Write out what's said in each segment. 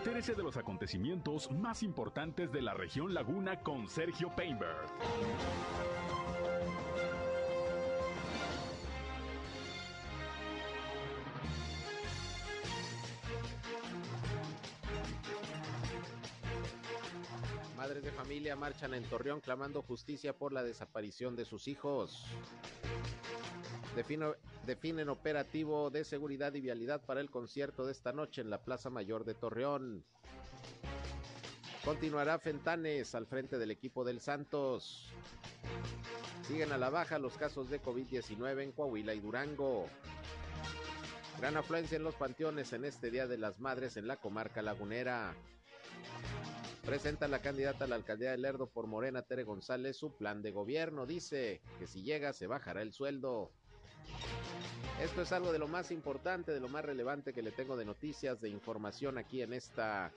Entérese de los acontecimientos más importantes de la región Laguna con Sergio Painberg. Madres de familia marchan en Torreón clamando justicia por la desaparición de sus hijos. Definen operativo de seguridad y vialidad para el concierto de esta noche en la Plaza Mayor de Torreón. Continuará Fentanes al frente del equipo del Santos. Siguen a la baja los casos de COVID-19 en Coahuila y Durango. Gran afluencia en los panteones en este Día de las Madres en la comarca lagunera. Presenta la candidata a la alcaldía de Lerdo por Morena, Tere González, su plan de gobierno. Dice que si llega se bajará el sueldo. Esto es algo de lo más importante, de lo más relevante que le tengo de noticias, de información aquí en esta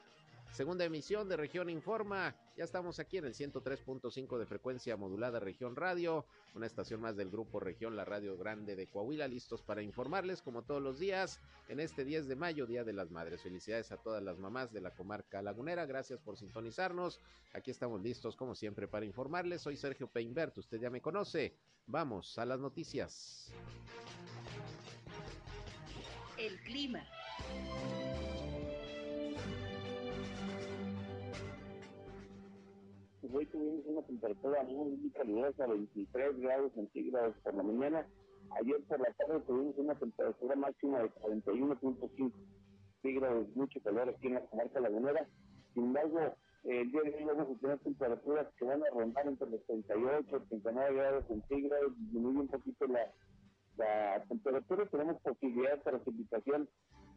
Segunda emisión de Región Informa. Ya estamos aquí en el 103.5 de frecuencia modulada Región Radio, una estación más del grupo Región, la Radio Grande de Coahuila, listos para informarles como todos los días en este 10 de mayo, Día de las Madres. Felicidades a todas las mamás de la comarca lagunera. Gracias por sintonizarnos. Aquí estamos listos como siempre para informarles. Soy Sergio Peinbert, usted ya me conoce. Vamos a las noticias. El clima. hoy tuvimos una temperatura muy calurosa, 23 grados centígrados por la mañana. Ayer por la tarde tuvimos una temperatura máxima de 41.5 centígrados, mucho calor aquí en la comarca lagunera. Sin embargo, el día de hoy vamos a tener temperaturas que van a rondar entre los 38 y 39 grados centígrados, disminuye un poquito la, la temperatura, tenemos posibilidad de precipitación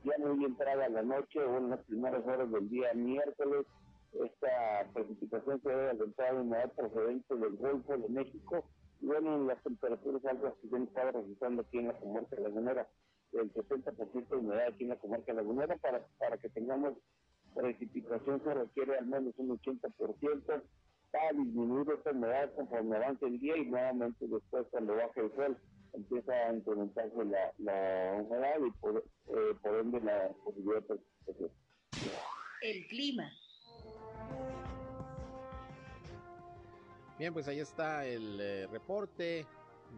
ya muy entrada la noche o en las primeras horas del día miércoles, esta precipitación se debe alentar de humedad procedente del Golfo de México. Y bueno, las temperaturas altas que se han estado registrando aquí en la comarca lagunera, el 60% de humedad aquí en la comarca lagunera, para, para que tengamos precipitación se requiere al menos un 80% para disminuir esta humedad conforme avance el día y nuevamente después cuando baje el sol empieza a incrementarse la, la humedad y por, eh, por ende la posibilidad de precipitación. El clima. Bien, pues ahí está el eh, reporte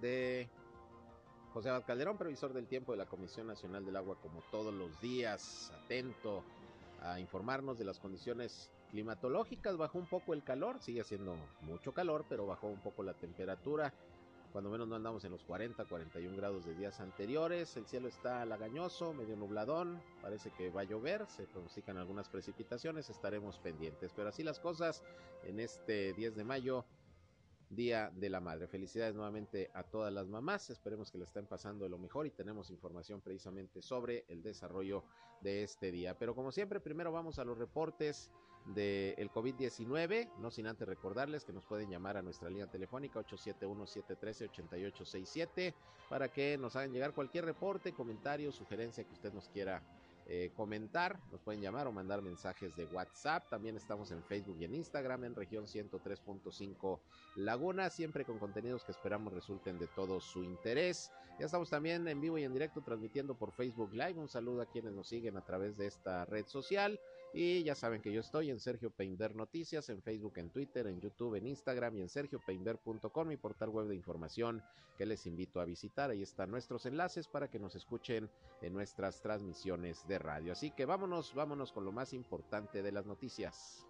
de José Abad Calderón, previsor del tiempo de la Comisión Nacional del Agua, como todos los días, atento a informarnos de las condiciones climatológicas. Bajó un poco el calor, sigue haciendo mucho calor, pero bajó un poco la temperatura. Cuando menos no andamos en los 40, 41 grados de días anteriores. El cielo está lagañoso, medio nubladón. Parece que va a llover. Se pronostican algunas precipitaciones. Estaremos pendientes. Pero así las cosas en este 10 de mayo Día de la Madre. Felicidades nuevamente a todas las mamás. Esperemos que la estén pasando lo mejor y tenemos información precisamente sobre el desarrollo de este día. Pero como siempre, primero vamos a los reportes del COVID-19. No sin antes recordarles que nos pueden llamar a nuestra línea telefónica 871-713-8867 para que nos hagan llegar cualquier reporte, comentario, sugerencia que usted nos quiera eh, comentar, nos pueden llamar o mandar mensajes de WhatsApp. También estamos en Facebook y en Instagram en región 103.5 Laguna, siempre con contenidos que esperamos resulten de todo su interés. Ya estamos también en vivo y en directo transmitiendo por Facebook Live. Un saludo a quienes nos siguen a través de esta red social. Y ya saben que yo estoy en Sergio Peinder Noticias, en Facebook, en Twitter, en YouTube, en Instagram y en sergiopeinder.com, mi portal web de información que les invito a visitar. Ahí están nuestros enlaces para que nos escuchen en nuestras transmisiones de radio. Así que vámonos, vámonos con lo más importante de las noticias.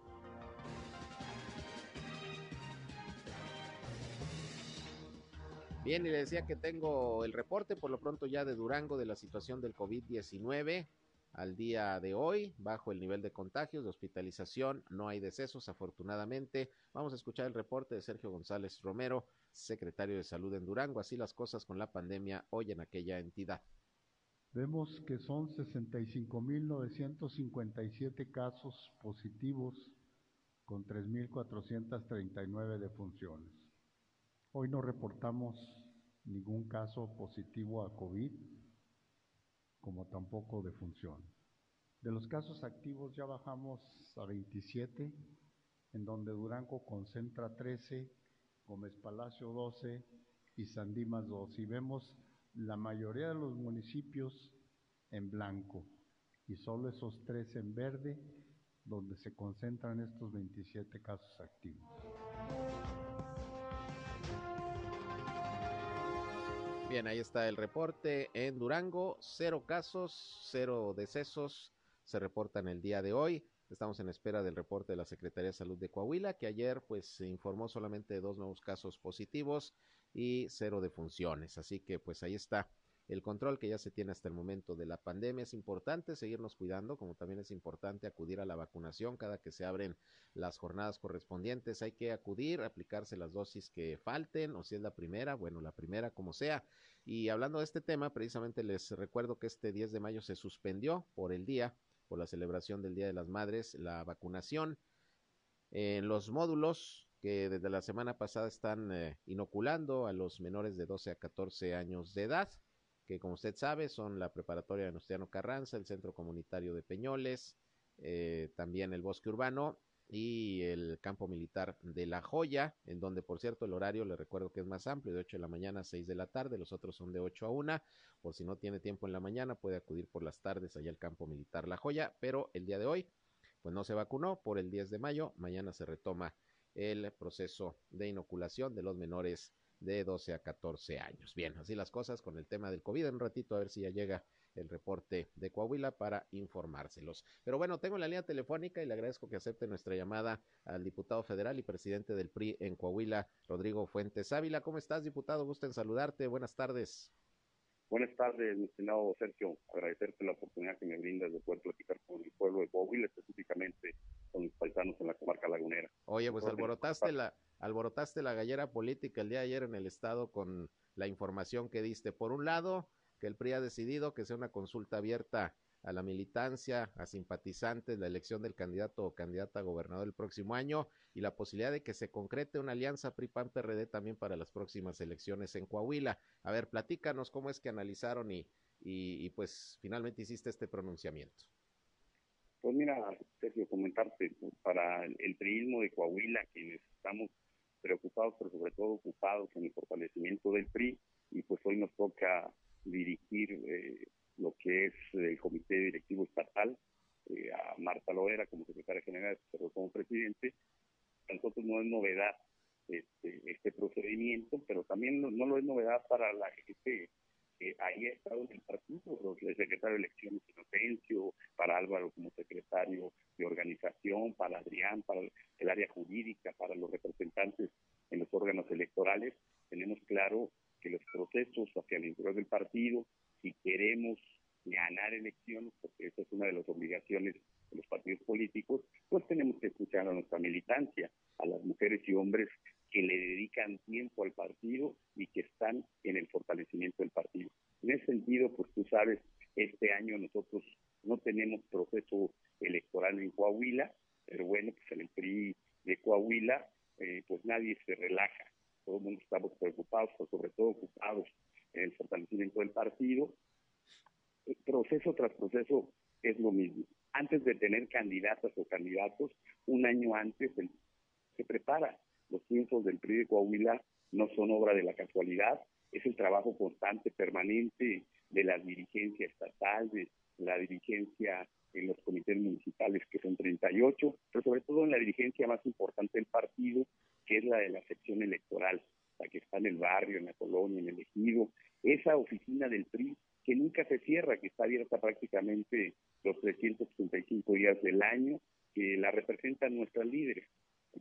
Bien, y le decía que tengo el reporte por lo pronto ya de Durango de la situación del COVID-19 al día de hoy, bajo el nivel de contagios, de hospitalización, no hay decesos afortunadamente. Vamos a escuchar el reporte de Sergio González Romero, secretario de Salud en Durango, así las cosas con la pandemia hoy en aquella entidad. Vemos que son 65.957 casos positivos con 3.439 defunciones. Hoy no reportamos ningún caso positivo a COVID, como tampoco defunción. De los casos activos ya bajamos a 27, en donde Durango concentra 13, Gómez Palacio 12 y Sandimas 2. Y vemos la mayoría de los municipios en blanco y solo esos tres en verde donde se concentran estos 27 casos activos. Bien, ahí está el reporte en Durango, cero casos, cero decesos se reportan el día de hoy. Estamos en espera del reporte de la Secretaría de Salud de Coahuila, que ayer pues se informó solamente de dos nuevos casos positivos y cero defunciones. Así que pues ahí está el control que ya se tiene hasta el momento de la pandemia. Es importante seguirnos cuidando, como también es importante acudir a la vacunación cada que se abren las jornadas correspondientes. Hay que acudir, aplicarse las dosis que falten, o si es la primera, bueno, la primera como sea. Y hablando de este tema, precisamente les recuerdo que este 10 de mayo se suspendió por el día, por la celebración del Día de las Madres, la vacunación en los módulos que desde la semana pasada están eh, inoculando a los menores de 12 a 14 años de edad que como usted sabe son la preparatoria de Nostiano Carranza, el Centro Comunitario de Peñoles, eh, también el Bosque Urbano y el campo militar de La Joya, en donde por cierto el horario le recuerdo que es más amplio, de 8 de la mañana a 6 de la tarde, los otros son de 8 a 1, por si no tiene tiempo en la mañana puede acudir por las tardes allá al campo militar La Joya, pero el día de hoy pues no se vacunó por el 10 de mayo, mañana se retoma el proceso de inoculación de los menores de 12 a 14 años. Bien, así las cosas con el tema del COVID. En un ratito a ver si ya llega el reporte de Coahuila para informárselos. Pero bueno, tengo la línea telefónica y le agradezco que acepte nuestra llamada al diputado federal y presidente del PRI en Coahuila, Rodrigo Fuentes Ávila. ¿Cómo estás, diputado? Gusto en saludarte. Buenas tardes. Buenas tardes, mi estimado Sergio. Agradecerte la oportunidad que me brindas de poder platicar con el pueblo de Coahuila, específicamente con mis paisanos en la comarca lagunera. Oye, pues alborotaste la, alborotaste la gallera política el día de ayer en el Estado con la información que diste. Por un lado, que el PRI ha decidido que sea una consulta abierta a la militancia, a simpatizantes, la elección del candidato o candidata a gobernador el próximo año y la posibilidad de que se concrete una alianza PRI-PAN-PRD también para las próximas elecciones en Coahuila. A ver, platícanos cómo es que analizaron y, y, pues finalmente hiciste este pronunciamiento. Pues mira, Sergio, comentarte, pues, para el priismo de Coahuila, quienes estamos preocupados, pero sobre todo ocupados en el fortalecimiento del PRI, y pues hoy nos toca dirigir eh, lo que es el Comité Directivo Estatal, eh, a Marta Loera como secretaria general, pero como presidente. A nosotros no es novedad este, este procedimiento, pero también no, lo es novedad para la gente ahí ha estado en el partido, el secretario de Elecciones Inocencio, para Álvaro como secretario de organización, para Adrián, para el área jurídica, para los representantes en los órganos electorales. Tenemos claro que los procesos hacia el interior del partido si queremos ganar elecciones, porque esa es una de las obligaciones de los partidos políticos, pues tenemos que escuchar a nuestra militancia, a las mujeres y hombres que le dedican tiempo al partido y que están en el fortalecimiento del partido. En ese sentido, pues tú sabes, este año nosotros no tenemos proceso electoral en Coahuila, pero bueno, pues en el PRI de Coahuila, eh, pues nadie se relaja, todo el mundo estamos preocupados, pero sobre todo ocupados el fortalecimiento del partido. Proceso tras proceso es lo mismo. Antes de tener candidatas o candidatos, un año antes se prepara. Los triunfos del PRI de Coahuila no son obra de la casualidad, es el trabajo constante, permanente de la dirigencia estatal, de la dirigencia en los comités municipales, que son 38, pero sobre todo en la dirigencia más importante del partido, que es la de la sección electoral que está en el barrio, en la colonia, en el ejido, esa oficina del PRI que nunca se cierra, que está abierta prácticamente los 365 días del año, que la representan nuestras líderes.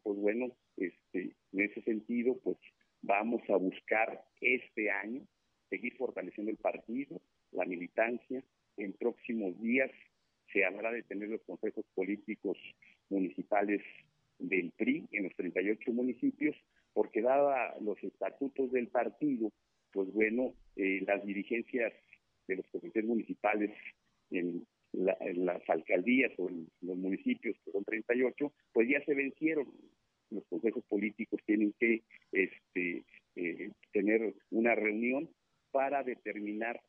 Pues bueno, este, en ese sentido, pues vamos a buscar este año seguir fortaleciendo el partido, la militancia. En próximos días se habrá de tener los consejos políticos municipales del PRI en los 38 municipios porque dada los estatutos del partido, pues bueno, eh, las dirigencias de los comités municipales en, las alcaldías o en los municipios, que son 38, pues ya se vencieron. Los consejos políticos tienen que este, eh, tener una reunión para determinar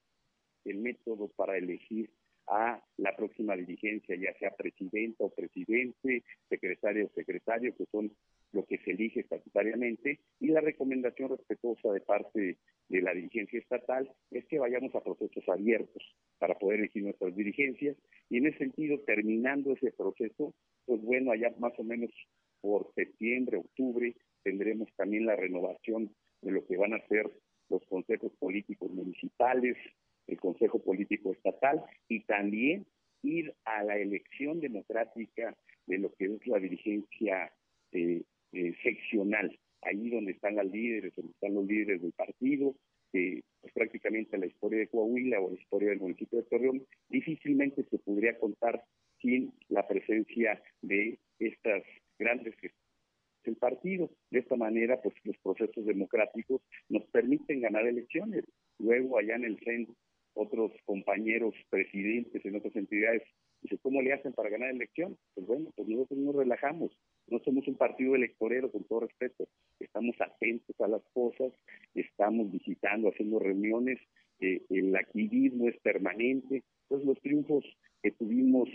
el método para elegir a la próxima dirigencia, ya sea presidenta o presidente, secretario o secretario, que son lo que se elige estatutariamente, y la recomendación respetuosa de parte de la dirigencia estatal es que vayamos a procesos abiertos para poder elegir nuestras dirigencias, y en ese sentido, terminando ese proceso, pues bueno, allá más o menos por septiembre, octubre, tendremos también la renovación de lo que van a ser los consejos políticos municipales, el Consejo Político Estatal y también ir a la elección democrática de lo que es la dirigencia eh, eh, seccional, ahí donde están las líderes, donde están los líderes del partido, pues prácticamente la historia de Coahuila o la historia del municipio de Torreón difícilmente se podría contar sin la presencia de estas grandes del partido. De esta manera, pues los procesos democráticos nos permiten ganar elecciones. Luego, allá en el centro, otros compañeros presidentes en otras entidades Dice, ¿cómo le hacen para ganar elección? Pues bueno, pues nosotros nos relajamos. No somos un partido electorero, con todo respeto. Estamos atentos a las cosas, estamos visitando, haciendo reuniones. Eh, el activismo es permanente. Entonces, los triunfos que tuvimos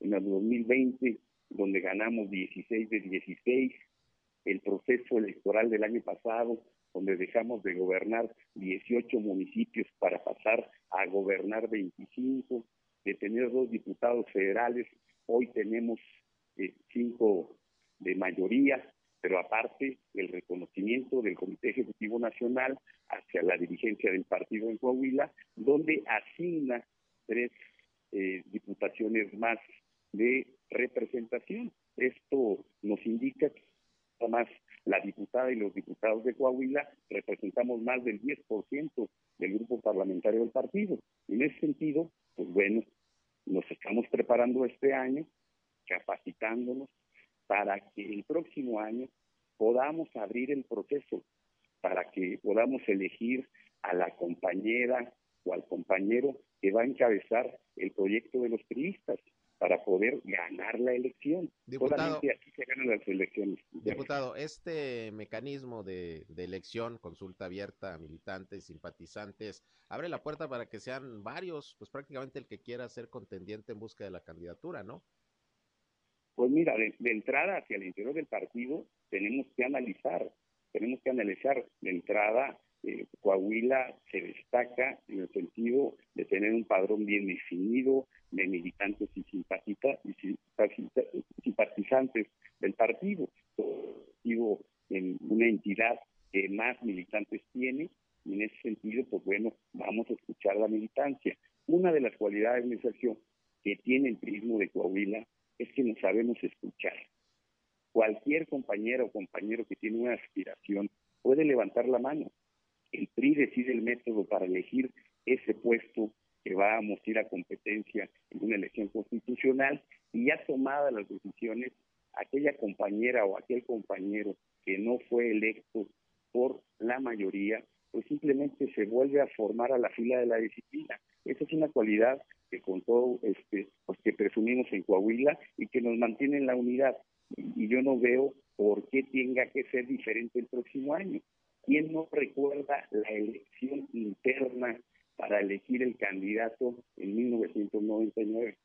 en el 2020, donde ganamos 16 de 16, el proceso electoral del año pasado, donde dejamos de gobernar 18 municipios para pasar a gobernar 25, de tener dos diputados federales, hoy tenemos eh, cinco de mayoría, pero aparte el reconocimiento del Comité Ejecutivo Nacional hacia la dirigencia del partido en Coahuila, donde asigna tres eh, diputaciones más de representación. Esto nos indica que además la diputada y los diputados de Coahuila representamos más del 10% del grupo parlamentario del partido. En ese sentido, pues bueno, nos estamos preparando este año, capacitándonos para que el próximo año podamos abrir el proceso, para que podamos elegir a la compañera o al compañero que va a encabezar el proyecto de los periodistas para poder ganar la elección. Diputado, Solamente así se ganan las elecciones. Diputado, este mecanismo de, de, elección, consulta abierta a militantes, simpatizantes, abre la puerta para que sean varios, pues prácticamente el que quiera ser contendiente en busca de la candidatura, ¿no? Pues mira, de, entrada hacia el interior del partido tenemos que analizar, tenemos que analizar de entrada eh, Coahuila se destaca en el sentido de tener un padrón bien definido de militantes y, y simpatizantes del partido. Digo, en una entidad que más militantes tiene, y en ese sentido, pues bueno, vamos a escuchar la militancia. Una de las cualidades, mi Sergio, que tiene el turismo de Coahuila es que nos sabemos escuchar. Cualquier compañero o compañero que tiene una aspiración puede levantar la mano el PRI decide el método para elegir ese puesto que vamos a ir a competencia en una elección constitucional y ya tomadas las decisiones, aquella compañera o aquel compañero que no fue electo por la mayoría, pues simplemente se vuelve a formar a la fila de la disciplina. Esa es una cualidad que con todo este, pues que presumimos en Coahuila y que nos mantiene en la unidad. Y yo no veo por qué tenga que ser diferente el próximo año. ¿Quién no recuerda la elección interna para elegir el candidato en 1999?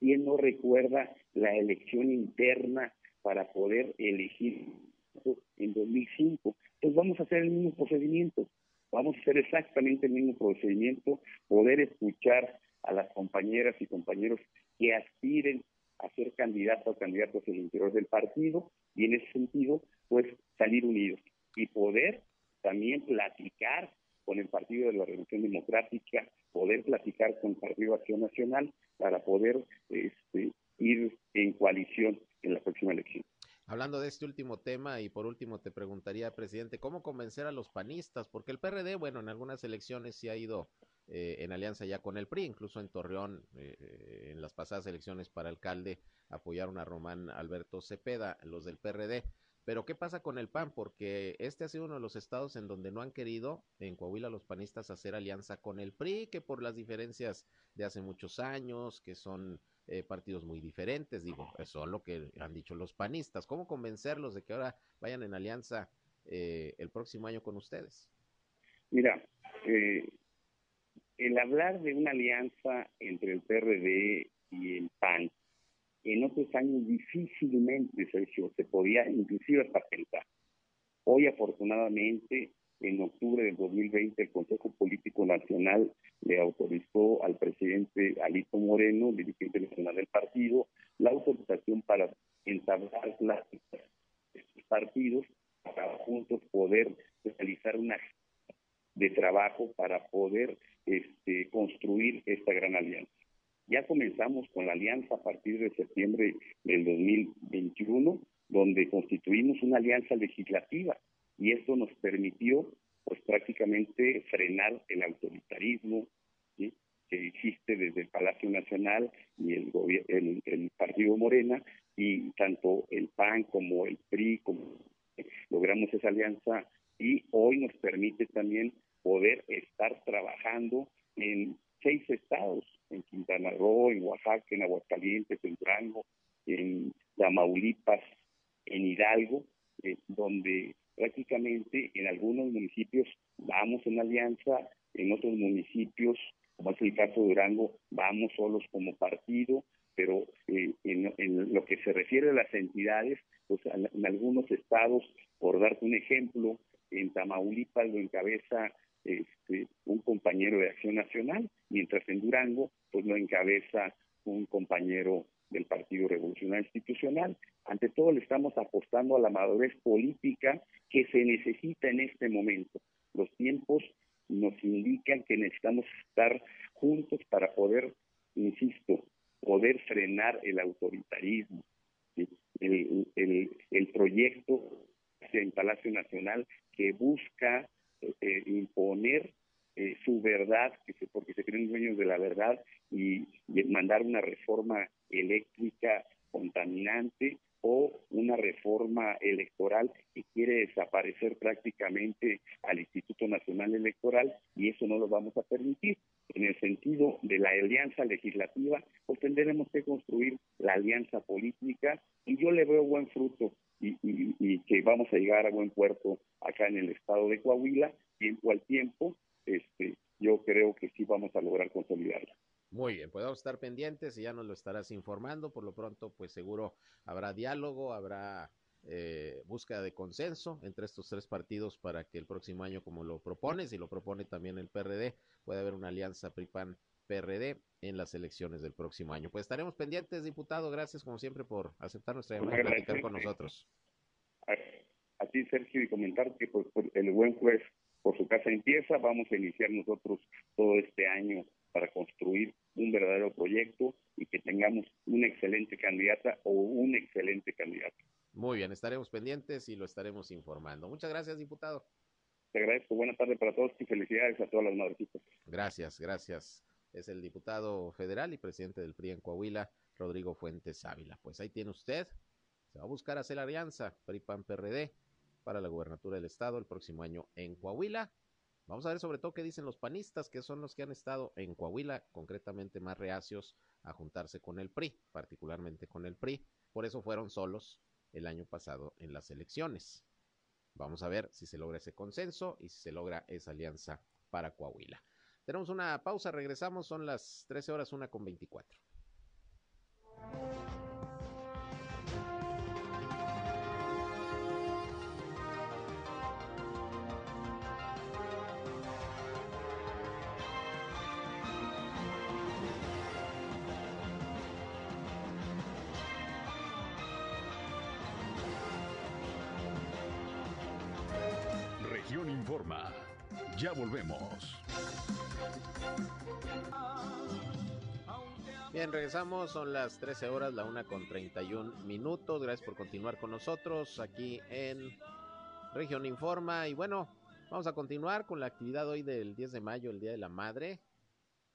¿Quién no recuerda la elección interna para poder elegir en 2005? Pues vamos a hacer el mismo procedimiento, vamos a hacer exactamente el mismo procedimiento, poder escuchar a las compañeras y compañeros que aspiren a ser candidatos o candidatos el interior del partido y en ese sentido, pues salir unidos y poder también platicar con el Partido de la Revolución Democrática, poder platicar con el Partido Acción Nacional para poder este, ir en coalición en la próxima elección. Hablando de este último tema y por último te preguntaría, presidente, ¿cómo convencer a los panistas? Porque el PRD, bueno, en algunas elecciones sí ha ido eh, en alianza ya con el PRI, incluso en Torreón, eh, en las pasadas elecciones para alcalde, apoyaron a Román Alberto Cepeda, los del PRD. Pero ¿qué pasa con el PAN? Porque este ha sido uno de los estados en donde no han querido en Coahuila los panistas hacer alianza con el PRI, que por las diferencias de hace muchos años, que son eh, partidos muy diferentes, digo, eso es lo que han dicho los panistas. ¿Cómo convencerlos de que ahora vayan en alianza eh, el próximo año con ustedes? Mira, eh, el hablar de una alianza entre el PRD y el PAN en otros años difícilmente, Sergio, se podía inclusive hasta pensar. Hoy, afortunadamente, en octubre del 2020, el Consejo Político Nacional le autorizó al presidente Alito Moreno, dirigente nacional del partido, la autorización para entablar pláticas de partidos para juntos poder realizar una de trabajo para poder este, construir esta gran alianza. Ya comenzamos con la alianza a partir de septiembre del 2021, donde constituimos una alianza legislativa y esto nos permitió pues prácticamente frenar el autoritarismo que existe desde el Palacio Nacional y el, el, el Partido Morena y tanto el PAN como el PRI como logramos esa alianza y hoy nos permite también poder estar trabajando en seis estados, en Quintana Roo, en Oaxaca, en Aguascalientes, en Durango, en Tamaulipas, en Hidalgo, eh, donde prácticamente en algunos municipios vamos en alianza, en otros municipios, como es el de Durango, vamos solos como partido, pero eh, en, lo que se refiere a las entidades, pues en, algunos estados, por darte un ejemplo, en Tamaulipas lo encabeza este, un compañero de Acción Nacional, mientras en Durango pues lo encabeza un compañero del Partido Revolucionario Institucional. Ante todo le estamos apostando a la madurez política que se necesita en este momento. Los tiempos nos indican que necesitamos estar juntos para poder, insisto, el autoritarismo. El, el, el proyecto en Palacio Nacional que busca eh, imponer eh, su verdad, que se, porque se creen dueños de la verdad, y, mandar una reforma eléctrica contaminante o una reforma electoral que quiere desaparecer prácticamente al Instituto Nacional Electoral y eso no lo vamos a permitir. En el sentido de la alianza legislativa, pues tendremos que construir la alianza política y yo le veo buen fruto y, y, que vamos a llegar a buen puerto acá en el estado de Coahuila, tiempo al tiempo, este, yo creo que sí vamos a lograr consolidarla. Muy bien, podemos estar pendientes y ya nos lo estarás informando. Por lo pronto, pues seguro habrá diálogo, habrá eh, búsqueda de consenso entre estos tres partidos para que el próximo año, como lo propones y lo propone también el PRD, pueda haber una alianza PRIPAN PRD en las elecciones del próximo año. Pues estaremos pendientes, diputado. Gracias, como siempre, por aceptar nuestra llamada y platicar con nosotros. A, ti, Sergio, y comentar que pues, el buen juez por su casa empieza. Vamos a iniciar nosotros todo este año para construir un verdadero proyecto y que tengamos una excelente candidata o un excelente candidato. Muy bien, estaremos pendientes y lo estaremos informando. Muchas gracias, diputado. Te agradezco. Buenas tardes para todos y felicidades a todas las madrecitas. Gracias, gracias es el diputado federal y presidente del PRI en Coahuila, Rodrigo Fuentes Ávila. Pues ahí tiene usted, se va a buscar hacer alianza PRI-PAN-PRD para la gubernatura del estado el próximo año en Coahuila. Vamos a ver sobre todo qué dicen los panistas, que son los que han estado en Coahuila, concretamente más reacios a juntarse con el PRI, particularmente con el PRI. Por eso fueron solos el año pasado en las elecciones. Vamos a ver si se logra ese consenso y si se logra esa alianza para Coahuila. Tenemos una pausa, regresamos, son las 13 horas, una con 24. Región Informa. Ya volvemos. Bien, regresamos, son las 13 horas, la una con 31 minutos. Gracias por continuar con nosotros aquí en Región Informa. Y bueno, vamos a continuar con la actividad hoy del 10 de mayo, el Día de la Madre.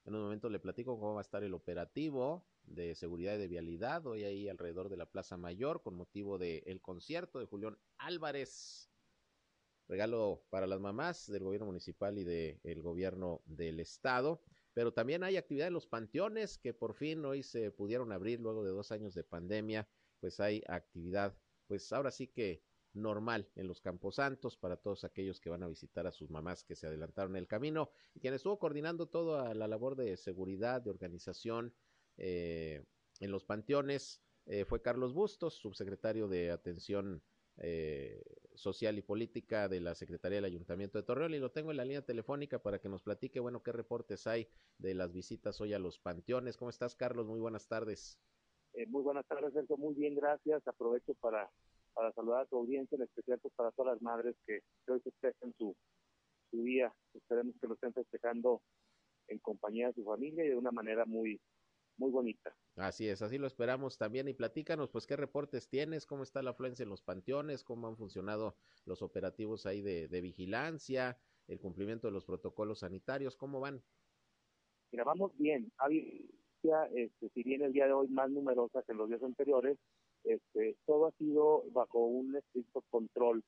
En un momento le platico cómo va a estar el operativo de seguridad y de vialidad hoy ahí alrededor de la Plaza Mayor con motivo del concierto de Julián Álvarez. Regalo para las mamás del gobierno municipal y del gobierno del estado. Pero también hay actividad en los panteones que por fin hoy se pudieron abrir luego de dos años de pandemia. Pues hay actividad, pues ahora sí que normal en los Camposantos para todos aquellos que van a visitar a sus mamás que se adelantaron el camino y quien estuvo coordinando toda la labor de seguridad, de organización eh, en los panteones eh, fue Carlos Bustos, subsecretario de Atención eh, Social y Política de la Secretaría del Ayuntamiento de Torreón y lo tengo en la línea telefónica para que nos platique, bueno, qué reportes hay de las visitas hoy a los panteones. ¿Cómo estás, Carlos? Muy buenas tardes. muy buenas tardes, Sergio. Muy bien, gracias. Aprovecho para para saludar a tu audiencia, en especial pues, para todas las madres que, hoy festejan su, su día. Esperemos que lo estén festejando en compañía de su familia y de una manera muy, muy bonita. Así es, así lo esperamos también. Y platícanos, pues, qué reportes tienes, cómo está la afluencia en los panteones, cómo han funcionado los operativos ahí de, de vigilancia, el cumplimiento de los protocolos sanitarios, ¿cómo van? Mira, vamos bien. Había, este, si bien el día de hoy más numerosa que en los días anteriores, este, todo ha sido bajo un estricto control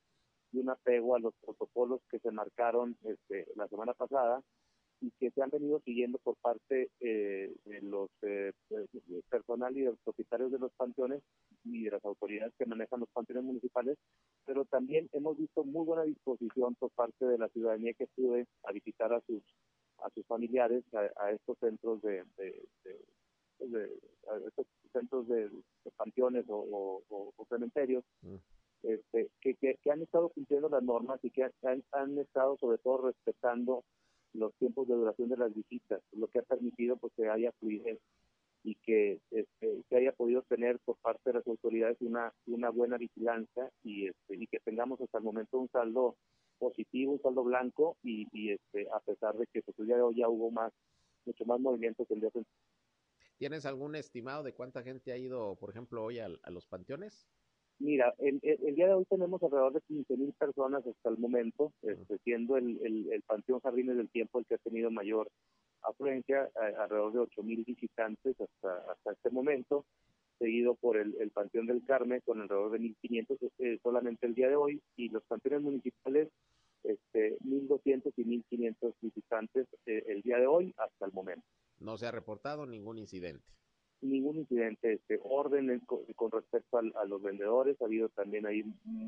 y un apego a los protocolos que se marcaron este, la semana pasada y que se han venido siguiendo por parte eh, de los eh, personal y de los propietarios de los panteones y de las autoridades que manejan los panteones municipales, pero también hemos visto muy buena disposición por parte de la ciudadanía que estuve a visitar a sus a sus familiares a, estos centros de, de, estos centros de, panteones o, cementerios, mm. este, que, que, han estado cumpliendo las normas y que han, han, estado sobre todo respetando los tiempos de duración de las visitas, lo que ha permitido pues que haya fluidez y que este, se haya podido tener por parte de las autoridades una, una buena vigilancia y, este, y que tengamos hasta el momento un saldo positivo, un saldo blanco y, y este, a pesar de que pues, el día hoy ya hubo más mucho más movimiento que el día de ¿Tienes algún estimado de cuánta gente ha ido, por ejemplo, hoy a, los panteones? Mira, el, día de hoy tenemos alrededor de 15 mil personas hasta el momento, este, siendo el, el, Panteón Jardines del Tiempo el que ha tenido mayor afluencia, alrededor de 8 mil visitantes hasta, hasta este momento, seguido por el, Panteón del Carmen con alrededor de 1.500 eh, solamente el día de hoy, y los panteones municipales, este, 1.200 y 1.500 visitantes eh, el día de hoy hasta el momento. No se ha reportado ningún incidente. Ningún incidente, este orden con, respecto a, los vendedores, ha habido también ahí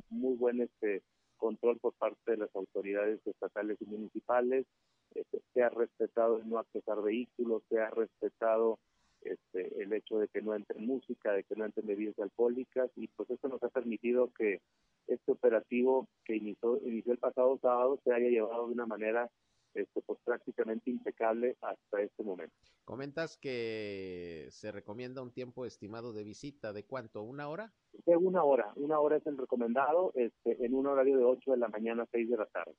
muy buen este control por parte de las autoridades estatales y municipales, este, se ha respetado el no accesar vehículos, se ha respetado este, el hecho de que no entre música, de que no entren bebidas alcohólicas y pues esto nos ha permitido que este operativo que inició, inició el pasado sábado se haya llevado de una manera este, pues prácticamente impecable hasta este momento. Comentas que se recomienda un tiempo estimado de visita, ¿de cuánto? ¿Una hora? De una hora, una hora es el recomendado, este, en un horario de 8 de la mañana a 6 de la tarde.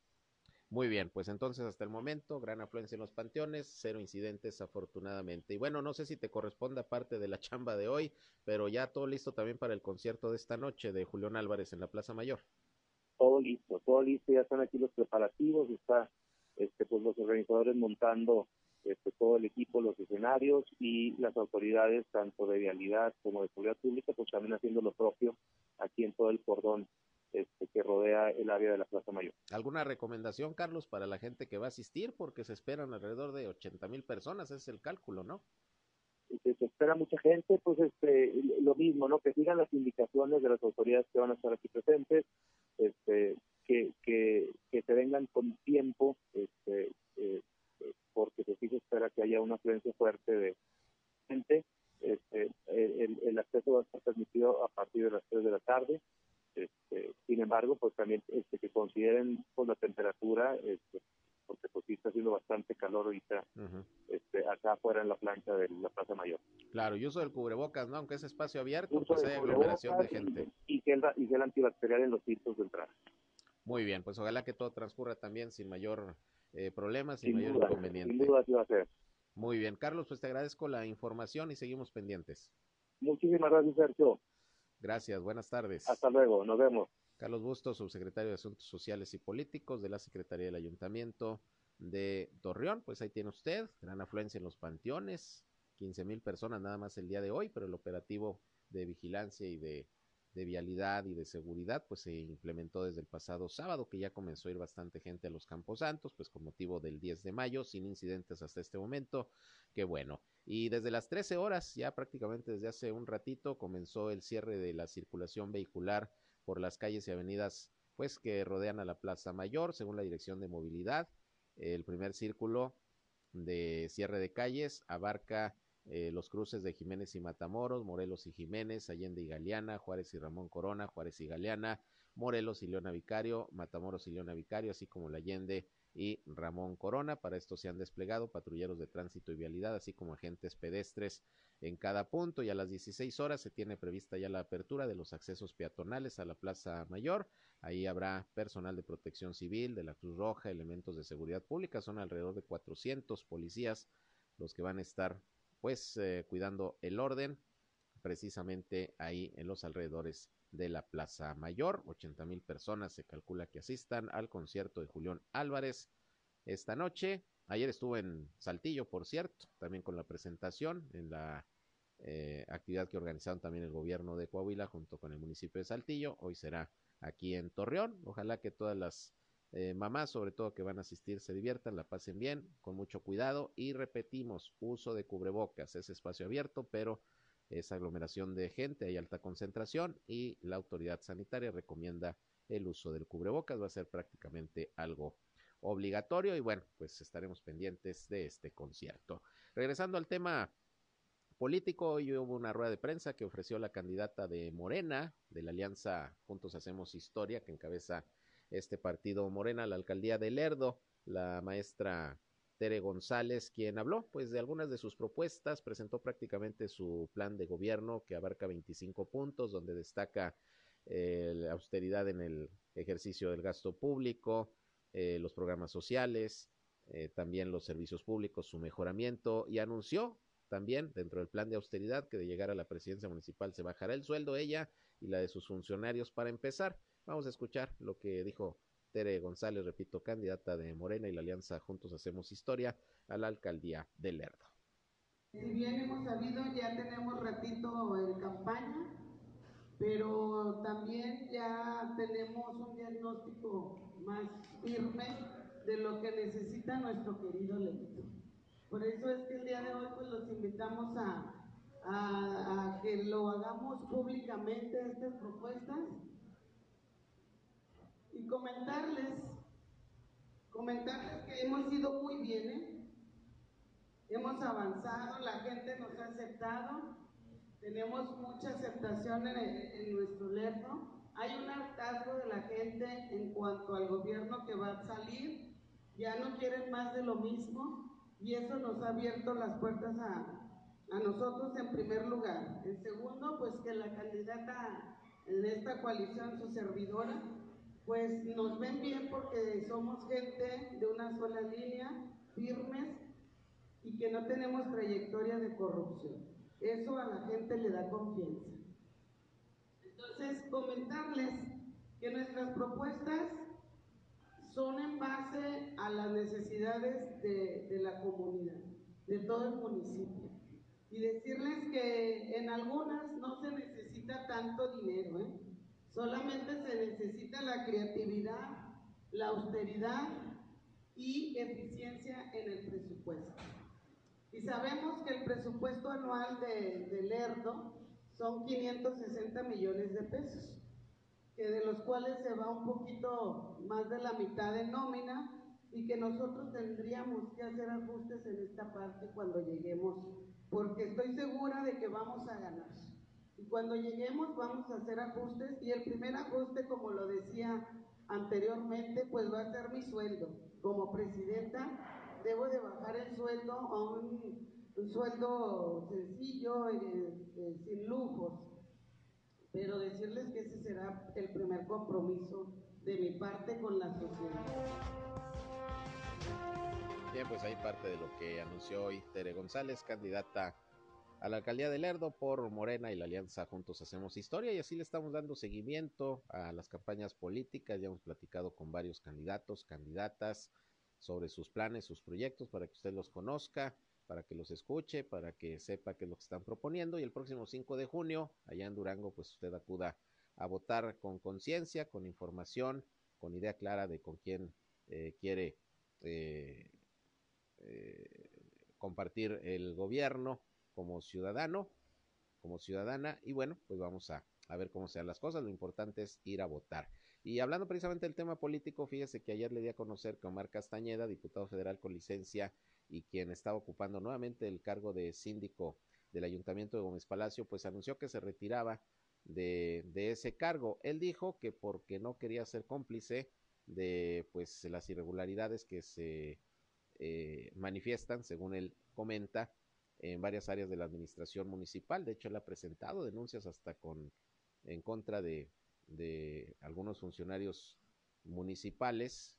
Muy bien, pues entonces hasta el momento, gran afluencia en los panteones, cero incidentes afortunadamente. Y bueno, no sé si te corresponda parte de la chamba de hoy, pero ya todo listo también para el concierto de esta noche de Julián Álvarez en la Plaza Mayor. Todo listo, todo listo, ya están aquí los preparativos, está este, pues los organizadores montando este, todo el equipo, los escenarios y las autoridades, tanto de vialidad como de seguridad pública, pues también haciendo lo propio aquí en todo el cordón este, que rodea el área de la Plaza Mayor. ¿Alguna recomendación, Carlos, para la gente que va a asistir? Porque se esperan alrededor de 80 mil personas, es el cálculo, ¿no? Se, se espera mucha gente, pues este, lo mismo, ¿no? Que sigan las indicaciones de las autoridades que van a estar aquí presentes, este, que, que, que se vengan con tiempo, este, eh, porque sí se espera que haya una afluencia fuerte de gente. Este, el, el, acceso va a estar permitido a partir de las 3 de la tarde. Este, sin embargo, pues también este, que consideren pues, la temperatura, este, porque pues sí está haciendo bastante calor ahorita este, acá afuera en la plancha de la Plaza Mayor. Claro, y uso del cubrebocas, ¿no? Aunque es espacio abierto, pues hay aglomeración de gente. Y, gel, y gel antibacterial en los sitios de entrada. Muy bien, pues ojalá que todo transcurra también sin mayor eh, problema, sin, mayor inconveniente. Sin duda, va a ser. Muy bien, Carlos, pues te agradezco la información y seguimos pendientes. Muchísimas gracias, Sergio. Gracias, buenas tardes. Hasta luego, nos vemos. Carlos Bustos, subsecretario de Asuntos Sociales y Políticos de la Secretaría del Ayuntamiento de Torreón. Pues ahí tiene usted, gran afluencia en los panteones, 15 mil personas nada más el día de hoy, pero el operativo de vigilancia y de de vialidad y de seguridad, pues se implementó desde el pasado sábado, que ya comenzó a ir bastante gente a los Campos Santos, pues con motivo del 10 de mayo, sin incidentes hasta este momento, qué bueno. Y desde las 13 horas, ya prácticamente desde hace un ratito, comenzó el cierre de la circulación vehicular por las calles y avenidas pues que rodean a la Plaza Mayor, según la Dirección de Movilidad. El primer círculo de cierre de calles abarca eh, los cruces de Jiménez y Matamoros, Morelos y Jiménez, Allende y Galeana, Juárez y Ramón Corona, Juárez y Galeana, Morelos y Leona Vicario, Matamoros y Leona Vicario, así como la Allende y Ramón Corona. Para esto se han desplegado patrulleros de tránsito y vialidad, así como agentes pedestres en cada punto. Y a las 16 horas se tiene prevista ya la apertura de los accesos peatonales a la Plaza Mayor. Ahí habrá personal de protección civil, de la Cruz Roja, elementos de seguridad pública. Son alrededor de 400 policías los que van a estar, pues, eh, cuidando el orden precisamente ahí en los alrededores de la Plaza Mayor. 80 mil personas se calcula que asistan al concierto de Julián Álvarez esta noche. Ayer estuvo en Saltillo, por cierto, también con la presentación en la eh, actividad que organizaron también el gobierno de Coahuila junto con el municipio de Saltillo. Hoy será aquí en Torreón. Ojalá que todas las eh, mamás, sobre todo que van a asistir, se diviertan, la pasen bien, con mucho cuidado y repetimos, uso de cubrebocas, es espacio abierto, pero es aglomeración de gente, hay alta concentración y la autoridad sanitaria recomienda el uso del cubrebocas, va a ser prácticamente algo obligatorio y bueno, pues estaremos pendientes de este concierto. Regresando al tema político, hoy hubo una rueda de prensa que ofreció la candidata de Morena, de la Alianza Juntos Hacemos Historia, que encabeza este partido Morena, la alcaldía de Lerdo, la maestra Tere González, quien habló pues de algunas de sus propuestas, presentó prácticamente su plan de gobierno que abarca 25 puntos, donde destaca eh, la austeridad en el ejercicio del gasto público, eh, los programas sociales, eh, también los servicios públicos, su mejoramiento y anunció también dentro del plan de austeridad que de llegar a la presidencia municipal se bajará el sueldo ella y la de sus funcionarios para empezar. Vamos a escuchar lo que dijo Tere González, repito, candidata de Morena y la Alianza Juntos Hacemos Historia a la alcaldía de Lerdo. Si bien hemos sabido, ya tenemos ratito en campaña, pero también ya tenemos un diagnóstico más firme de lo que necesita nuestro querido Lerdo. Por eso es que el día de hoy pues los invitamos a, a, a que lo hagamos públicamente estas propuestas comentarles, comentarles que hemos ido muy bien, ¿eh? hemos avanzado, la gente nos ha aceptado, tenemos mucha aceptación en, en nuestro lerdo, hay un hartazgo de la gente en cuanto al gobierno que va a salir, ya no quieren más de lo mismo y eso nos ha abierto las puertas a, a nosotros en primer lugar. En segundo, pues que la candidata en esta coalición, su servidora, pues nos ven bien porque somos gente de una sola línea, firmes y que no tenemos trayectoria de corrupción. Eso a la gente le da confianza. Entonces, comentarles que nuestras propuestas son en base a las necesidades de, de la comunidad, de todo el municipio. Y decirles que en algunas no se necesita tanto dinero, ¿eh? Solamente se necesita la creatividad, la austeridad y eficiencia en el presupuesto. Y sabemos que el presupuesto anual de, de Lerdo son 560 millones de pesos, que de los cuales se va un poquito más de la mitad de nómina y que nosotros tendríamos que hacer ajustes en esta parte cuando lleguemos, porque estoy segura de que vamos a ganar. Y cuando lleguemos vamos a hacer ajustes y el primer ajuste, como lo decía anteriormente, pues va a ser mi sueldo. Como presidenta debo de bajar el sueldo a un, un sueldo sencillo, eh, eh, sin lujos. Pero decirles que ese será el primer compromiso de mi parte con la sociedad. Bien, pues ahí parte de lo que anunció hoy Tere González, candidata a la alcaldía de Lerdo por Morena y la alianza Juntos Hacemos Historia y así le estamos dando seguimiento a las campañas políticas, ya hemos platicado con varios candidatos, candidatas sobre sus planes, sus proyectos para que usted los conozca, para que los escuche, para que sepa qué es lo que están proponiendo. Y el próximo 5 de junio allá en Durango pues usted acuda a votar con conciencia, con información, con idea clara de con quién eh, quiere eh, eh, compartir el gobierno como ciudadano como ciudadana y bueno, pues vamos a, ver cómo sean las cosas. Lo importante es ir a votar. Y hablando precisamente del tema político, fíjese que ayer le di a conocer que Omar Castañeda, diputado federal con licencia y quien está ocupando nuevamente el cargo de síndico del Ayuntamiento de Gómez Palacio, pues anunció que se retiraba de, de ese cargo. Él dijo que porque no quería ser cómplice de pues las irregularidades que se eh, manifiestan, según él comenta, en varias áreas de la administración municipal. De hecho, él ha presentado denuncias hasta con en contra de, de algunos funcionarios municipales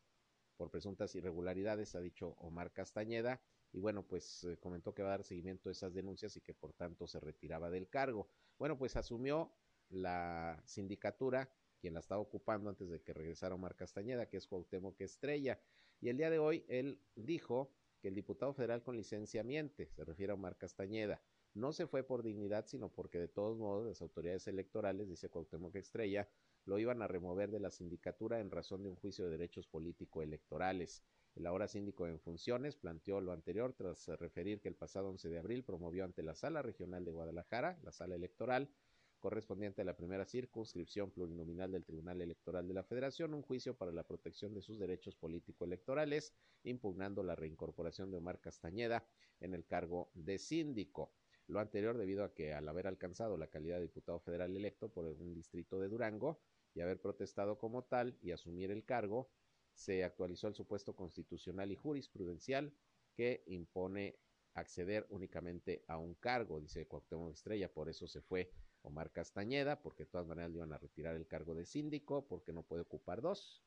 por presuntas irregularidades, ha dicho Omar Castañeda, y bueno, pues eh, comentó que va a dar seguimiento a esas denuncias y que por tanto se retiraba del cargo. Bueno, pues asumió la sindicatura, quien la estaba ocupando antes de que regresara Omar Castañeda, que es Cuauhtémoc Estrella, y el día de hoy él dijo que el diputado federal con licencia miente, se refiere a Omar Castañeda. No se fue por dignidad, sino porque de todos modos las autoridades electorales, dice Cuauhtémoc Estrella, lo iban a remover de la sindicatura en razón de un juicio de derechos político-electorales. El ahora síndico en funciones planteó lo anterior tras referir que el pasado 11 de abril promovió ante la Sala Regional de Guadalajara, la Sala Electoral, correspondiente a la primera circunscripción plurinominal del Tribunal Electoral de la Federación, un juicio para la protección de sus derechos político-electorales, impugnando la reincorporación de Omar Castañeda en el cargo de síndico. Lo anterior debido a que al haber alcanzado la calidad de diputado federal electo por un distrito de Durango, y haber protestado como tal y asumir el cargo, se actualizó el supuesto constitucional y jurisprudencial que impone acceder únicamente a un cargo, dice Cuauhtémoc Estrella, por eso se fue Omar Castañeda, porque de todas maneras le iban a retirar el cargo de síndico, porque no puede ocupar dos,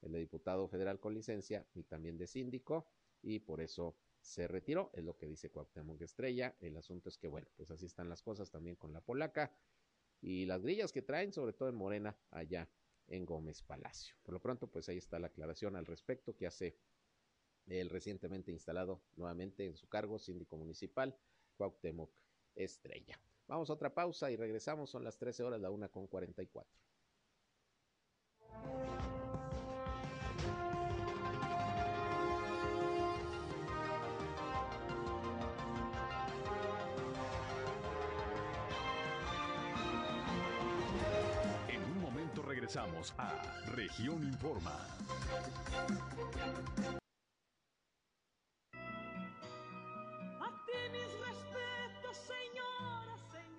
el de diputado federal con licencia y también de síndico, y por eso se retiró, es lo que dice Cuauhtémoc Estrella. El asunto es que, bueno, pues así están las cosas también con la polaca y las grillas que traen, sobre todo en Morena, allá en Gómez Palacio. Por lo pronto, pues ahí está la aclaración al respecto que hace el recientemente instalado nuevamente en su cargo síndico municipal, Cuauhtémoc Estrella. Vamos a otra pausa y regresamos, son las 13 horas, la una con 44. Regresamos a Región Informa.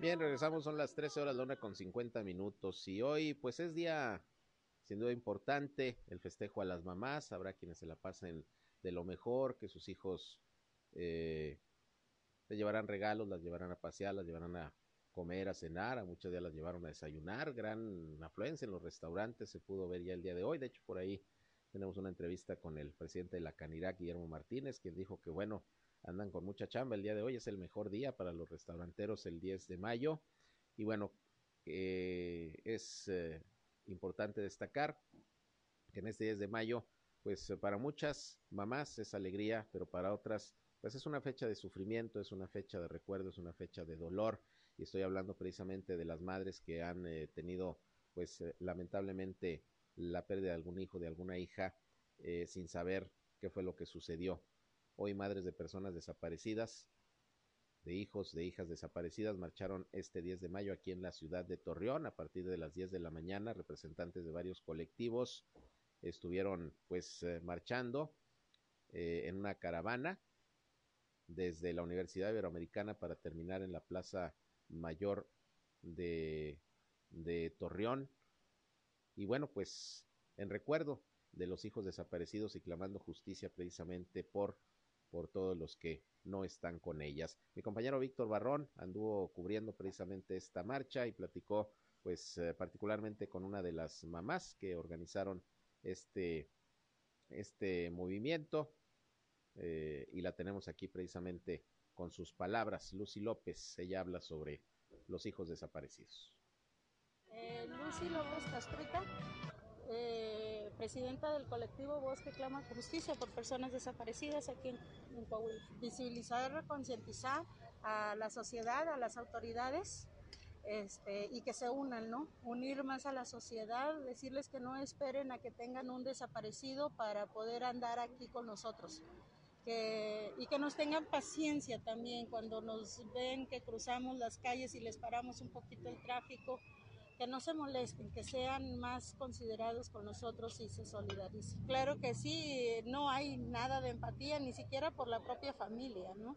Bien, regresamos, son las 13 horas, la una con 50 minutos. Y hoy, pues es día sin duda importante, el festejo a las mamás. Habrá quienes se la pasen de lo mejor, que sus hijos eh, le llevarán regalos, las llevarán a pasear, las llevarán a comer, a cenar, a muchos días las llevaron a desayunar, gran afluencia en los restaurantes, se pudo ver ya el día de hoy, de hecho por ahí tenemos una entrevista con el presidente de la Canirac, Guillermo Martínez, quien dijo que bueno, andan con mucha chamba el día de hoy, es el mejor día para los restauranteros el 10 de mayo, y bueno, eh, es eh, importante destacar que en este 10 de mayo, pues para muchas mamás es alegría, pero para otras, pues es una fecha de sufrimiento, es una fecha de recuerdo, es una fecha de dolor, y estoy hablando precisamente de las madres que han eh, tenido pues eh, lamentablemente la pérdida de algún hijo, de alguna hija, eh, sin saber qué fue lo que sucedió. Hoy madres de personas desaparecidas, de hijos, de hijas desaparecidas, marcharon este 10 de mayo aquí en la ciudad de Torreón a partir de las 10 de la mañana. Representantes de varios colectivos estuvieron pues marchando en una caravana desde la Universidad Iberoamericana para terminar en la Plaza mayor de, de Torreón. Y bueno, pues en recuerdo de los hijos desaparecidos y clamando justicia precisamente por, por todos los que no están con ellas. Mi compañero Víctor Barrón anduvo cubriendo precisamente esta marcha y platicó pues eh, particularmente con una de las mamás que organizaron este, este movimiento eh, y la tenemos aquí precisamente con sus palabras. Lucy López, ella habla sobre los hijos desaparecidos. Eh, Lucy López Castrita, eh, presidenta del colectivo Voz que clama justicia por personas desaparecidas aquí en, en Coahuila. Visibilizar, concientizar a la sociedad, a las autoridades este, y que se unan, ¿no? Unir más a la sociedad, decirles que no esperen a que tengan un desaparecido para poder andar aquí con nosotros y que nos tengan paciencia también cuando nos ven que cruzamos las calles y les paramos un poquito el tráfico, que no se molesten, que sean más considerados con nosotros y se solidaricen. Claro que sí, no hay nada de empatía, ni siquiera por la propia familia, ¿no?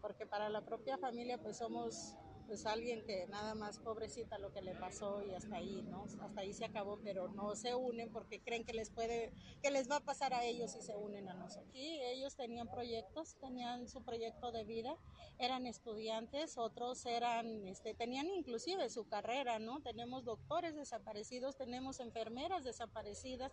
Porque para la propia familia pues somos pues alguien que nada más pobrecita lo que le pasó y hasta ahí, ¿no? Hasta ahí se acabó, pero no se unen porque creen que les puede, que les va a pasar a ellos si se unen a nosotros. Y ellos tenían proyectos, tenían su proyecto de vida, eran estudiantes, otros eran, este, tenían inclusive su carrera, ¿no? Tenemos doctores desaparecidos, tenemos enfermeras desaparecidas,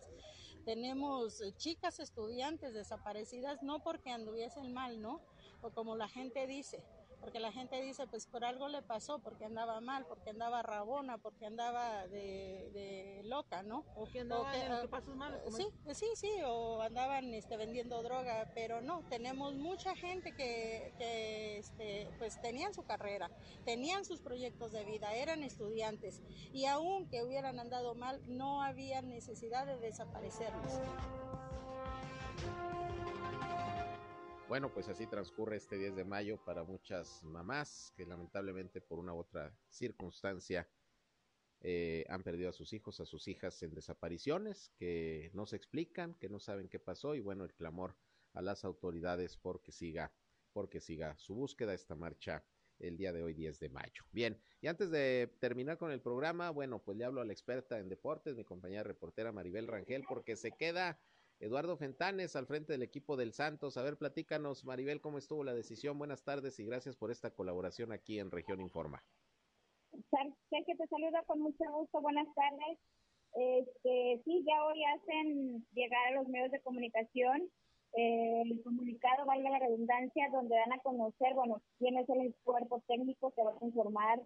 tenemos chicas estudiantes desaparecidas, no porque anduviesen mal, ¿no? O como la gente dice, porque la gente dice, pues por algo le pasó, porque andaba mal, porque andaba rabona, porque andaba de, de loca, ¿no? O que andaba en ah, pasos malos. Sí, sí, sí, o andaban este, vendiendo droga, pero no, tenemos mucha gente que, que este, pues tenían su carrera, tenían sus proyectos de vida, eran estudiantes, y aun que hubieran andado mal, no había necesidad de desaparecerlos. Bueno, pues así transcurre este 10 de mayo para muchas mamás que lamentablemente por una u otra circunstancia eh, han perdido a sus hijos, a sus hijas en desapariciones, que no se explican, que no saben qué pasó y bueno, el clamor a las autoridades porque siga, porque siga su búsqueda, esta marcha el día de hoy 10 de mayo. Bien, y antes de terminar con el programa, bueno, pues le hablo a la experta en deportes, mi compañera reportera Maribel Rangel, porque se queda Eduardo Fentanes al frente del equipo del Santos. A ver, platícanos, Maribel, cómo estuvo la decisión. Buenas tardes y gracias por esta colaboración aquí en Región Informa. Sergio, te saluda con mucho gusto. Buenas tardes. Este, sí, ya hoy hacen llegar a los medios de comunicación eh, el comunicado, valga la redundancia, donde dan a conocer, bueno, quién es el cuerpo técnico que va a conformar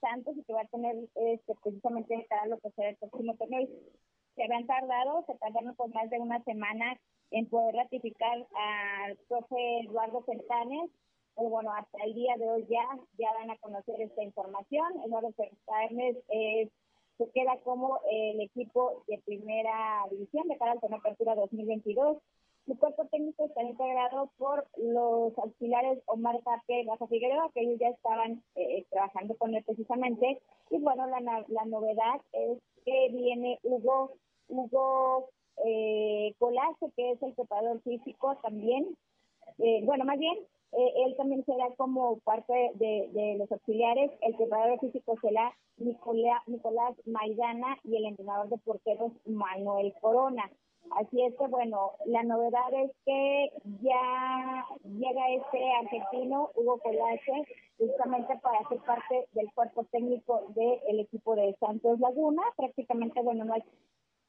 Santos y que va a tener este, precisamente para lo que será el próximo torneo se habían tardado, se tardaron por más de una semana en poder ratificar al profe Eduardo Fentanes. Pero bueno, hasta el día de hoy ya, ya van a conocer esta información. Eduardo Fentanes se queda como el equipo de primera división de cara al torneo apertura 2022. Su cuerpo técnico está integrado por los auxiliares Omar Tape y Rafa Figueroa, que ellos ya estaban eh, trabajando con él precisamente. Y bueno, la, la novedad es que viene Hugo Hugo eh, Colazo, que es el preparador físico también. Eh, bueno, más bien, eh, él también será como parte de, los auxiliares. El preparador físico será Nicolás Maidana y el entrenador de porteros Manuel Corona. Así es que, bueno, la novedad es que ya llega este argentino, Hugo Colace, justamente para ser parte del cuerpo técnico del equipo de Santos Laguna. Prácticamente, bueno, no hay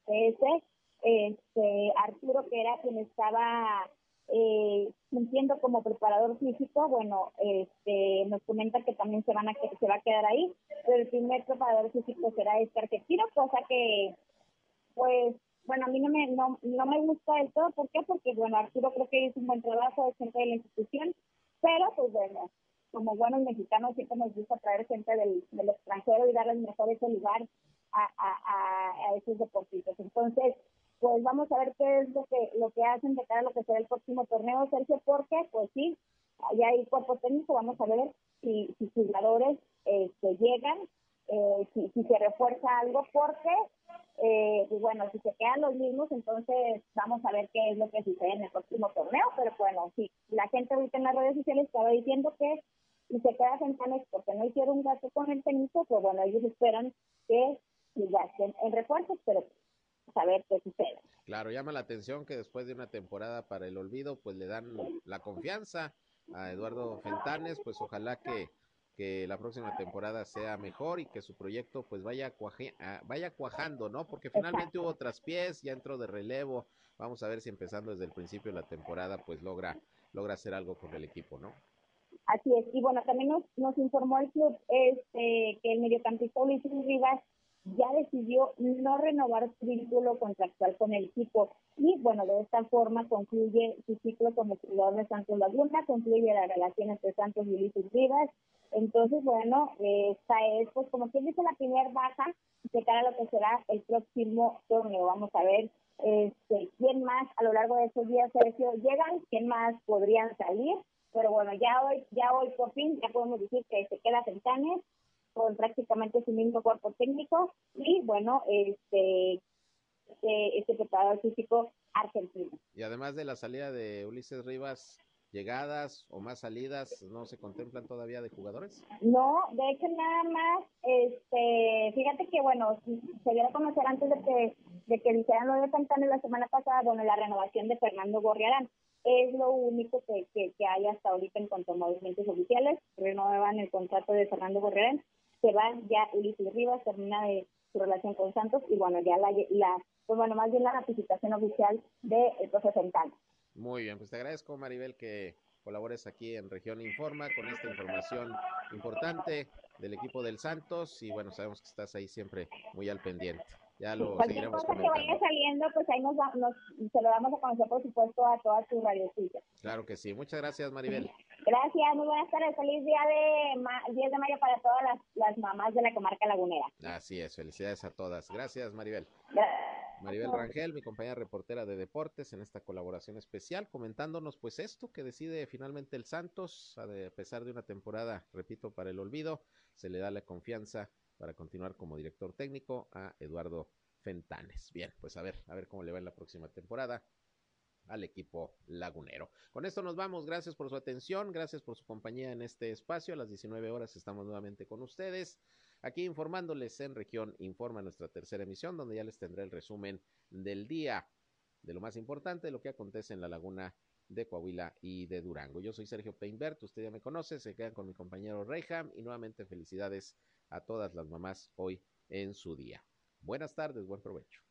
ese, este, Arturo, que era quien estaba eh, cumpliendo como preparador físico, bueno, este, nos comenta que también se van a se va a quedar ahí, pero el primer preparador físico será este argentino, cosa que, pues, bueno, a mí no me, no, no me gusta del todo, ¿por qué? Porque, bueno, Arturo creo que hizo un buen trabajo de gente de la institución, pero, pues, bueno, como buenos mexicanos siempre nos gusta traer gente del, del extranjero y darles mejor ese lugar a, a, a esos deportistas. Entonces, pues vamos a ver qué es lo que lo que hacen de cara a lo que será el próximo torneo, Sergio, porque pues sí, allá hay cuerpo técnico, vamos a ver si, si jugadores este, llegan, eh, si, se refuerza algo, porque eh, pues bueno, si se quedan los mismos, entonces vamos a ver qué es lo que sucede en el próximo torneo, pero bueno, sí, la gente ahorita en las redes sociales estaba diciendo que si se queda Fentanes porque no hicieron un gasto con el técnico, pues bueno, ellos esperan que y gasten en refuerzos, pero saber qué sucede. Claro, llama la atención que después de una temporada para el olvido, pues le dan la confianza a Eduardo Fentanes, pues ojalá que, que la próxima temporada sea mejor y que su proyecto pues vaya, cuaje, ah, vaya cuajando, ¿no? Porque finalmente hubo traspiés, ya entró de relevo, vamos a ver si empezando desde el principio de la temporada pues logra, logra hacer algo con el equipo, ¿no? Así es, y bueno, también nos, nos informó el club este, que el mediocampista Ulises Rivas ya decidió no renovar su vínculo contractual con el equipo y bueno, de esta forma concluye su ciclo como jugador de Santos Laguna, concluye la relación entre Santos y Ulises Rivas. Entonces, bueno, esta es pues como quien dice la primera baja de cara a lo que será el próximo torneo. Vamos a ver este, quién más a lo largo de estos días, Sergio, llegan, quién más podrían salir, pero bueno, ya hoy, ya hoy por fin ya podemos decir que se queda Fentanes con prácticamente su mismo cuerpo técnico y bueno, este, este, este preparador físico argentino. Y además de la salida de Ulises Rivas, llegadas o más salidas no se contemplan todavía de jugadores? No, de hecho nada más, este, fíjate que bueno, se dio a conocer antes de que, de que lo de Santana la semana pasada, bueno, la renovación de Fernando Gorriarán. Es lo único que, que, que hay hasta ahorita en cuanto a movimientos oficiales. Renuevan el contrato de Fernando Gorriarán. Se va ya Ulises Rivas, termina de su relación con Santos y bueno, ya la, la pues bueno, más bien la ratificación oficial de el profe Santana. Muy bien, pues te agradezco Maribel que colabores aquí en Región Informa con esta información importante del equipo del Santos y bueno, sabemos que estás ahí siempre muy al pendiente. Ya lo Cualquier cosa que vaya saliendo, pues ahí nos, va- nos se lo damos a conocer, por supuesto, a todas sus radioscuchas. Claro que sí. Muchas gracias Maribel. Gracias, muy buenas tardes. Feliz día de ma- 10 de mayo para todas las, las mamás de la comarca lagunera. Así es, felicidades a todas. Gracias Maribel. Gracias. Maribel Rangel, mi compañera reportera de deportes, en esta colaboración especial, comentándonos pues esto que decide finalmente el Santos, a pesar de una temporada, repito, para el olvido, se le da la confianza para continuar como director técnico a Eduardo Fentanes. Bien, pues a ver, a ver cómo le va en la próxima temporada al equipo lagunero. Con esto nos vamos, gracias por su atención, gracias por su compañía en este espacio. A las 19 horas estamos nuevamente con ustedes, aquí informándoles en región Informa nuestra tercera emisión, donde ya les tendré el resumen del día, de lo más importante, de lo que acontece en la laguna de Coahuila y de Durango. Yo soy Sergio Peinbert, usted ya me conoce, se quedan con mi compañero Reyham y nuevamente felicidades a todas las mamás hoy en su día. Buenas tardes, buen provecho.